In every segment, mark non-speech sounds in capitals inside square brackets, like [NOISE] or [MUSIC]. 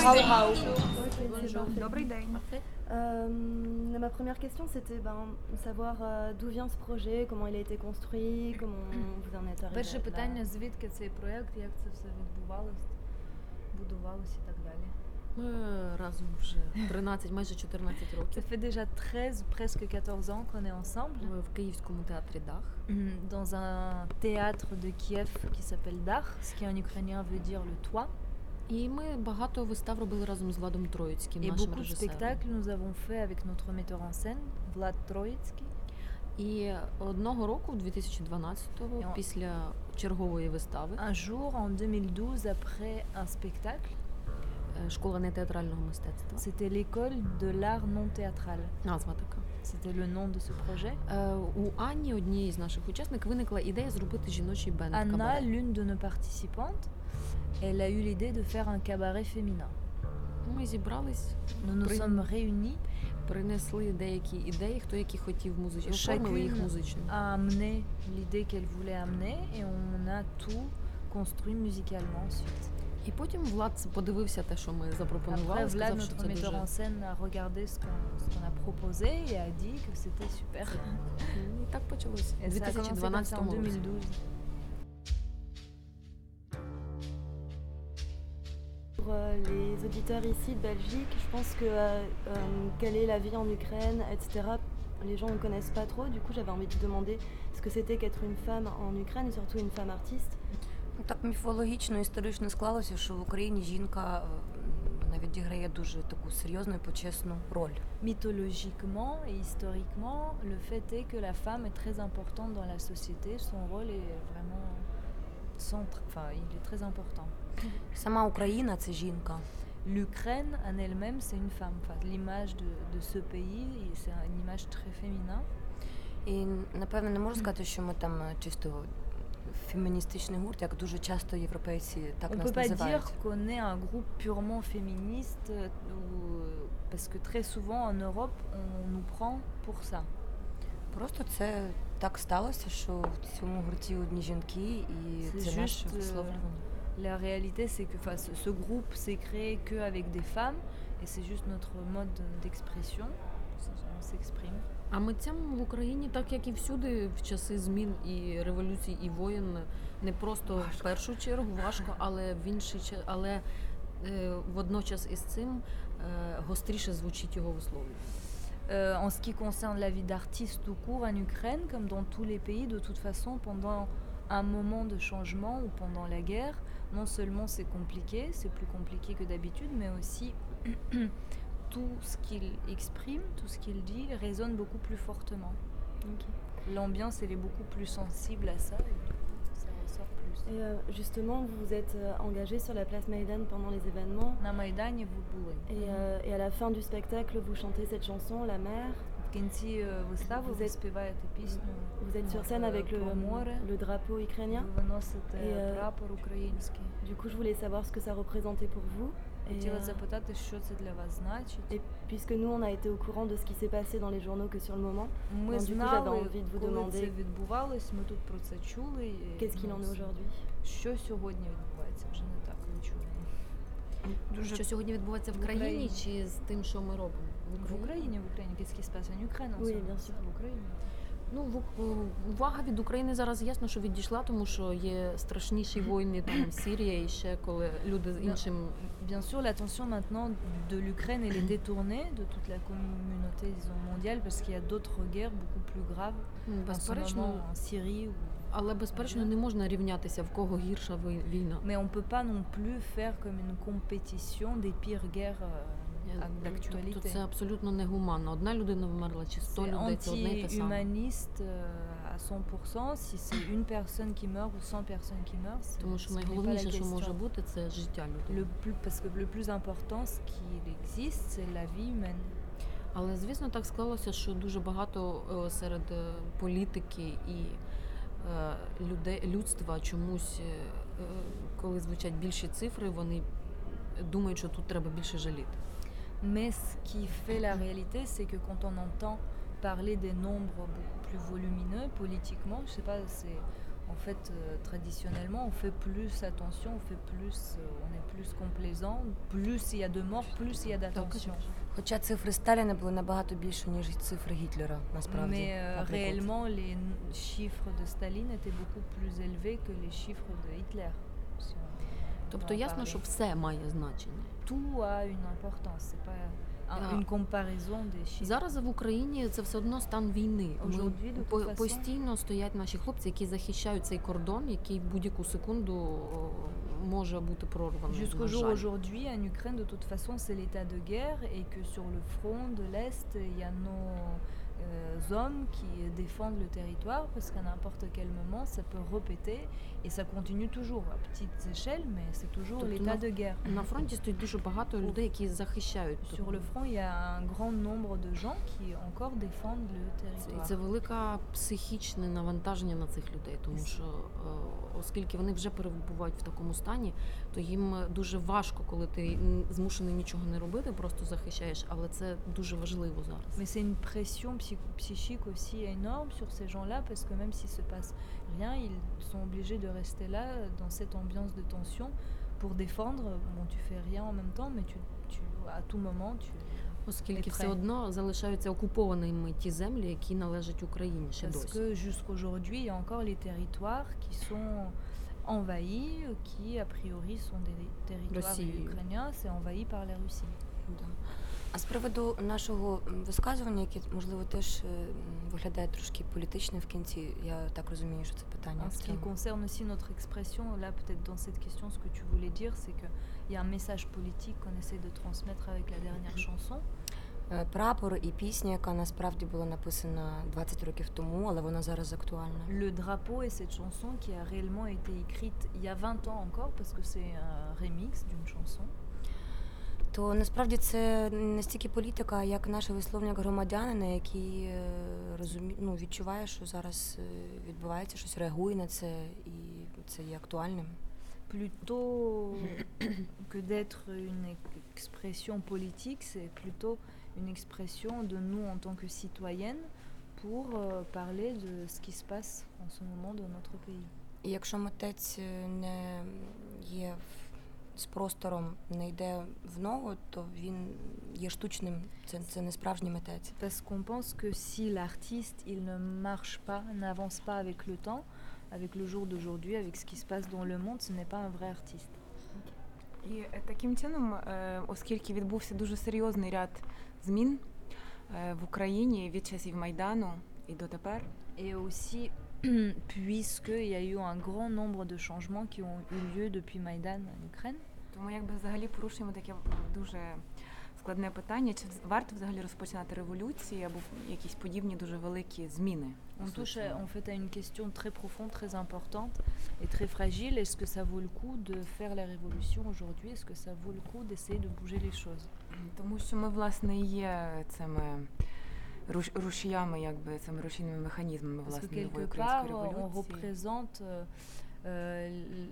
sweetness How, how, how Добрий день. Euh, Ma première question, c'était ben, savoir euh, d'où vient ce projet, comment il a été construit, comment vous en êtes arrivé Перше là. питання, звідки цей проєкт, як це все відбувалось, будувалось і так далі. Ми разом вже 13, майже 14 Ça років. fait déjà 13, presque 14 ans qu'on est ensemble Ми в Київському театрі Дах. dans un théâtre de Kiev qui s'appelle Dach, ce qui en ukrainien veut dire le toit. І ми багато вистав робили разом з Владом Троїцьким, нашим режисером. spectacles nous avons fait avec notre metteur en scène, Vlad Troitsky. І одного року, 2012-го, І після чергової вистави, Un jour, en 2012, après un spectacle, е, школа нетеатрального мистецтва. c'était l'école de l'art non théâtral. Назва така. C'était le nom de ce projet. Е, У Ані, однієї з наших учасників, виникла ідея зробити жіночий бенд Anna, l'une de nos participantes, elle a eu l'idée de faire un cabaret féminin. Ми зібрались, Nous nous При- sommes réunis, принесли деякі ідеї, хто які хотів музично, оформили їх Chacune музично. a amené l'idée qu'elle voulait amener et on a tout construit musicalement ensuite. І потім Влад подивився те, що ми запропонували, Après, Vlad, сказав, що notre це metteur en дуже... scène, a regardé ce qu'on ce qu'on a proposé et a dit que c'était super. [LAUGHS] І так почалося. У Et ça a commencé comme ça 2012 en році. 2012. Pour euh, les auditeurs ici de Belgique, je pense que euh, euh, quelle est la vie en Ukraine, etc. Les gens ne connaissent pas trop. Du coup, j'avais envie de demander ce que c'était qu'être une femme en Ukraine et surtout une femme artiste. Ну, Так міфологічно, історично склалося, що в Україні жінка е, вона відіграє дуже таку серйозну і почесну роль. Mythologiquement et historiquement, le fait est que la femme est très importante dans la société. Son rôle est vraiment centre, enfin, il est très important. Сама Україна це жінка. L'Ukraine en elle-même, c'est une femme. Enfin, l'image de, de ce pays, et c'est une image très féminin. І напевно не можу сказати, що ми там е, чисто феміністичний гурт, як дуже часто європейці так On нас peut pas називають. dire qu'on est un groupe purement féministe, euh, ou- parce que très souvent en Europe, on nous prend pour ça. Просто це так сталося, що в цьому гурті одні жінки, і Це це наше just, е, висловлювання. La réalité, c'est que enfin, ce, ce groupe s'est créé qu'avec des femmes, et c'est juste notre mode d'expression. On s'exprime. А митцям в Україні, так як і всюди, в часи змін і революцій, і воєн, не просто в першу чергу важко, але в інший час, але е, водночас із цим е, гостріше звучить його висловлювання. Euh, en ce qui concerne la vie d'artiste tout court en Ukraine, comme dans tous les pays, de toute façon, pendant un moment de changement ou pendant la guerre, non seulement c'est compliqué, c'est plus compliqué que d'habitude, mais aussi [CLEARS THROAT] tout ce qu'il exprime, tout ce qu'il dit résonne beaucoup plus fortement. L'ambiance, elle est beaucoup plus sensible à ça. Et ça ressort plus. Et euh, justement, vous vous êtes euh, engagé sur la place Maïdan pendant les événements. Na Maïdan et vous Et, et à la fin du spectacle, vous chantez cette chanson, La mer. В кінці е, вистави Vous ви êtes- співаєте пісню Vous êtes sur scène euh, avec le, pour море. le drapeau ukrainien. Ви виносите І, е, прапор український. Du coup, je voulais savoir ce que ça représentait pour vous. Et, Хотіла euh, запитати, що це для вас значить. et puisque nous, on a été au courant de ce qui s'est passé dans les journaux que sur le moment, Ми ну, du coup, знали, j'avais envie de vous коли demander, це відбувалось, ми тут про це чули. і, qu'est-ce qu'il ну, en est aujourd'hui Що сьогодні відбувається, вже не так не чуємо. Дуже Що сьогодні відбувається в В країні чи з тим, що ми робимо? В Україні, в Україні, ce moment? bien sûr. В Україні. Ну, в- увага від України зараз ясно, що відійшла, тому що є страшніші війни, там Сирія і ще коли люди з іншим Bien sûr, l'attention maintenant de l'Ukraine, elle est détournée de toute la communauté disons, mondiale parce qu'il y a d'autres guerres beaucoup plus graves безперечно, en Syrie. ou- але безперечно не можна рівнятися в кого гірша війна. Mais on peut pas non plus faire comme une compétition des pires guerres. euh, d'actualité. Тобто це абсолютно негуманно. Одна людина вмерла чи 100 C'est людей, це одне й те саме. anti-humaniste euh, à 100%. Si c'est une personne qui meurt ou 100 personnes qui meurent, c'est Тому що найголовніше, що може бути, це життя людей. Le plus, parce que le plus important, ce qu'il existe, c'est la vie humaine. Але звісно, так склалося, що дуже багато е, серед е, політики і е, людей людства чомусь, е, е, коли звучать більші цифри, вони думають, що тут треба більше жаліти. Mais ce qui fait la réalité, c'est que quand on entend parler des nombres beaucoup plus volumineux politiquement, je sais pas, c'est en fait euh, traditionnellement on fait plus attention, on fait plus, euh, on est plus complaisant, plus il y a de morts, plus il y a d'attention. Хоча цифри Сталіна були набагато більше, ніж цифри Гітлера, насправді. Mais euh, наприклад. réellement, les n- chiffres de Staline étaient beaucoup plus élevés que les chiffres de Hitler. si on Тобто doit en ясно, parler. що все має значення. tout a une importance, c'est pas un- Ah. une comparaison des chiffres. Зараз в Україні це все одно стан війни. Ми Aujourd'hui, de по- toute façon- постійно стоять наші хлопці, які захищають цей кордон, який будь-яку секунду о, може бути прорваний. Jusqu'au на jour жаль. aujourd'hui, en Ukraine, de toute façon, c'est l'état de guerre et que sur le front de l'Est, il y a nos euh, hommes qui défendent le territoire parce qu'à n'importe quel moment, ça peut repéter et ça continue toujours à petite échelle, mais c'est toujours l'état de guerre. На фронті стоїть дуже багато людей, які захищають. Sur le front, il y a un grand nombre de gens qui encore défendent le territoire. це велике психічне навантаження на цих людей, тому що е, оскільки вони вже перебувають в такому стані, то їм дуже важко, коли ти змушений нічого не робити, просто захищаєш, але це дуже важливо зараз. Mais c'est une pression psychique aussi énorme sur ces gens-là parce que même s'il se passe rien, ils sont obligés de rester là dans cette ambiance de tension pour défendre. Bon, tu fais rien en même temps, mais tu, tu à tout moment, tu Оскільки Не все треба. одно залишаються окупованими ті землі, які належать Україні ще parce досі. que jusqu'aujourd'hui, il y a encore les territoires qui sont envahis, qui a priori sont des territoires Russie. ukrainiens, c'est envahi par la Russie. Да. А з приводу нашого м, висказування, яке можливо теж е, м, виглядає трошки політичним в кінці, я так розумію, що це питання. En в ce qui цьому. concerne aussi notre expression, là peut-être dans cette question, ce que tu voulais dire, c'est qu'il y a un message politique qu'on essaie de transmettre avec la dernière chanson. Е, Прапор і пісня, яка насправді була написана 20 років тому, але вона зараз актуальна. Le drapeau et cette chanson qui a réellement été écrite il y a 20 ans encore, parce que c'est un remix d'une chanson. То насправді це не стільки політика, як наше висловлення громадянина, який е, розумі... ну, відчуває, що зараз е, відбувається щось, реагує на це, і це є актуальним. Plutôt que d'être une expression politique, c'est plutôt une expression de nous en tant que citoyennes pour euh, parler de ce qui se passe en ce moment dans notre pays. І якщо митець е, не є в- з простором, не йде в ногу, то він є штучним. Це, це не справжній митець. Parce qu'on pense que si l'artiste il ne marche pas, n'avance pas avec le temps, avec le jour d'aujourd'hui, avec ce qui se passe dans le monde, ce n'est pas un vrai artiste. І е, таким чином, е, оскільки відбувся дуже серйозний ряд змін е, в Україні від часів Майдану і дотепер, Et aussi, [CLEARS THROAT] puisqu'il y a eu un grand nombre de changements qui ont eu lieu depuis Maïdan en Ukraine, Тому якби взагалі порушуємо таке дуже складне питання, чи вз- варто взагалі розпочинати революції або якісь подібні дуже великі зміни. у on touche à- en fait à une question très profonde, très importante et très fragile. Est-ce que ça vaut le coup de faire la révolution aujourd'hui Est-ce que ça vaut le coup d'essayer de bouger les choses [CLEARS THROAT] Тому що ми, власне, і є цими руш- рушіями, якби цими рушійними механізмами Parce que власне нової quelque української part, on революції. représente euh,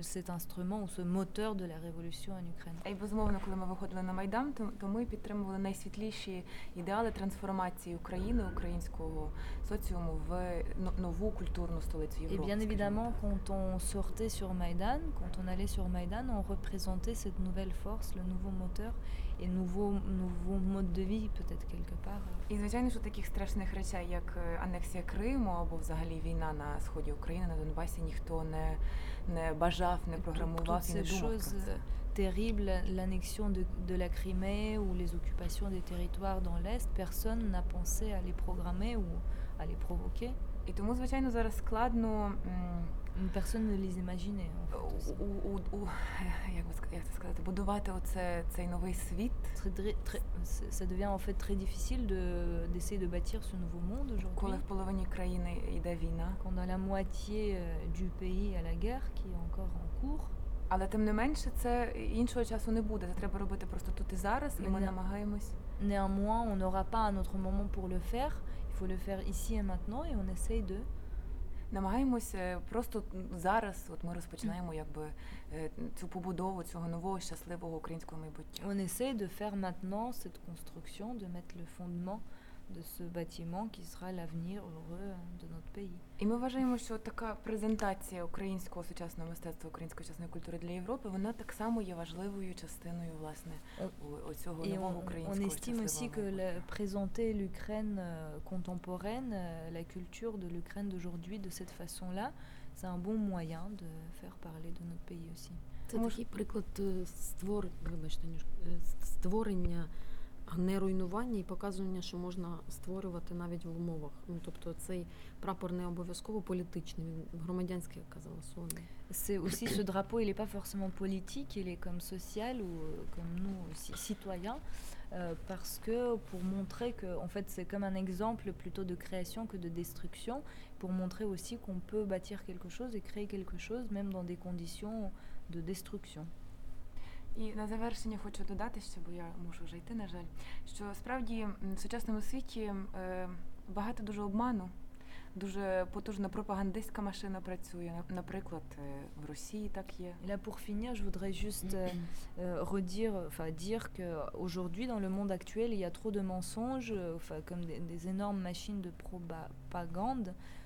cet instrument ou ce moteur de la révolution en Ukraine. І безумовно, коли ми виходили на майдан, то, то ми підтримували найсвітліші ідеали трансформації України, українського соціуму в но- нову культурну столицю Et Європи. bien скажімо évidemment, так. quand on sortait sur Maïdan, quand on allait sur Maïdan, on représentait cette nouvelle force, le nouveau moteur et nouveau, nouveau mode de vie peut-être quelque part. І звичайно, що таких страшних речей, як е, анексія Криму або взагалі війна на сході України на Донбасі, ніхто не, не бажав, не програмував і не ces думав choses про це. euh, terribles, l'annexion de, de la Crimée ou les occupations des territoires dans l'Est, personne n'a pensé à les programmer ou à les provoquer. І тому, звичайно, зараз складно Personne ne les imaginait. En fait, aussi. у, у, у як би ска- як це сказати, будувати оце цей новий світ, Très- très- très- c'est- ça devient en fait très difficile de- d'essayer de bâtir ce nouveau monde aujourd'hui. коли в половині країни йде війна. Quand on a la moitié euh, du pays à la guerre qui est encore en cours. Але тим не менше, це іншого часу не буде. Це треба робити просто тут і зараз, і ми Мене- намагаємось. Néanmoins, on n'aura pas un autre moment pour le faire. Il faut le faire ici et maintenant et on essaye de. Намагаємось е, просто зараз. От ми розпочинаємо якби е, цю побудову цього нового щасливого українського майбуття. On essaie de faire maintenant cette construction, de mettre le fondement de ce bâtiment qui sera l'avenir heureux de notre pays. І ми вважаємо, що така презентація українського сучасного мистецтва, української сучасної культури для Європи, вона так само є важливою частиною власне у- оцього Et нового on, on українського estime aussi щасливого que майбутнього. la- présenter l'Ukraine euh, contemporaine, euh, la culture de l'Ukraine d'aujourd'hui de cette façon-là, c'est un bon moyen de faire parler de notre pays aussi. Це Може- такий приклад е, створ... Вибачте, Нюш, е, с- створення, а не руйнування і показування, що можна створювати навіть в умовах. Ну тобто цей прапор не обов'язково політичний, він громадянський, як казала Соня. C'est aussi ce drapeau, il n'est pas forcément politique, il est comme social ou euh, comme nous aussi citoyens, euh, parce que pour montrer que, en fait, c'est comme un exemple plutôt de création que de destruction, pour montrer aussi qu'on peut bâtir quelque chose et créer quelque chose même dans des conditions de destruction. І на завершення хочу додати ще, бо я мушу вже йти, на жаль, що справді м, в сучасному світі е, багато дуже обману, дуже потужна пропагандистська машина працює. На- Наприклад, е, в Росії так є. Et là, pour finir, je voudrais juste euh, euh, redire, enfin dire qu'aujourd'hui, dans le monde actuel, il y a trop de mensonges, euh, enfin, comme des, des énormes machines de propagande, ou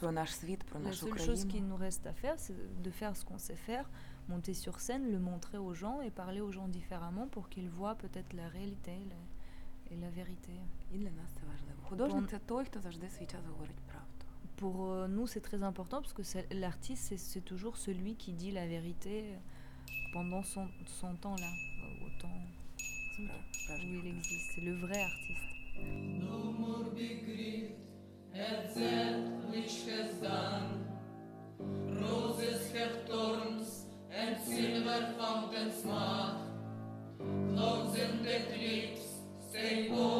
про наш світ, про La нашу seule chose qu'il країну. nous reste à faire, c'est de faire ce qu'on sait faire, monter sur scène, le montrer aux gens et parler aux gens différemment pour qu'ils voient peut-être la réalité la- et la vérité. І для нас це важливо. Художник Бон- це той, хто завжди свій час говорить правду. Pour euh, nous, c'est très important parce que c'est- l'artiste, c'est c'est toujours celui qui dit la vérité pendant son, son temps là, au temps Спра- справжній où il художник. existe. C'est le vrai artiste. No more be grieved At that which has done. Roses have thorns and silver fountains mark. Clouds and eclipse, same balls,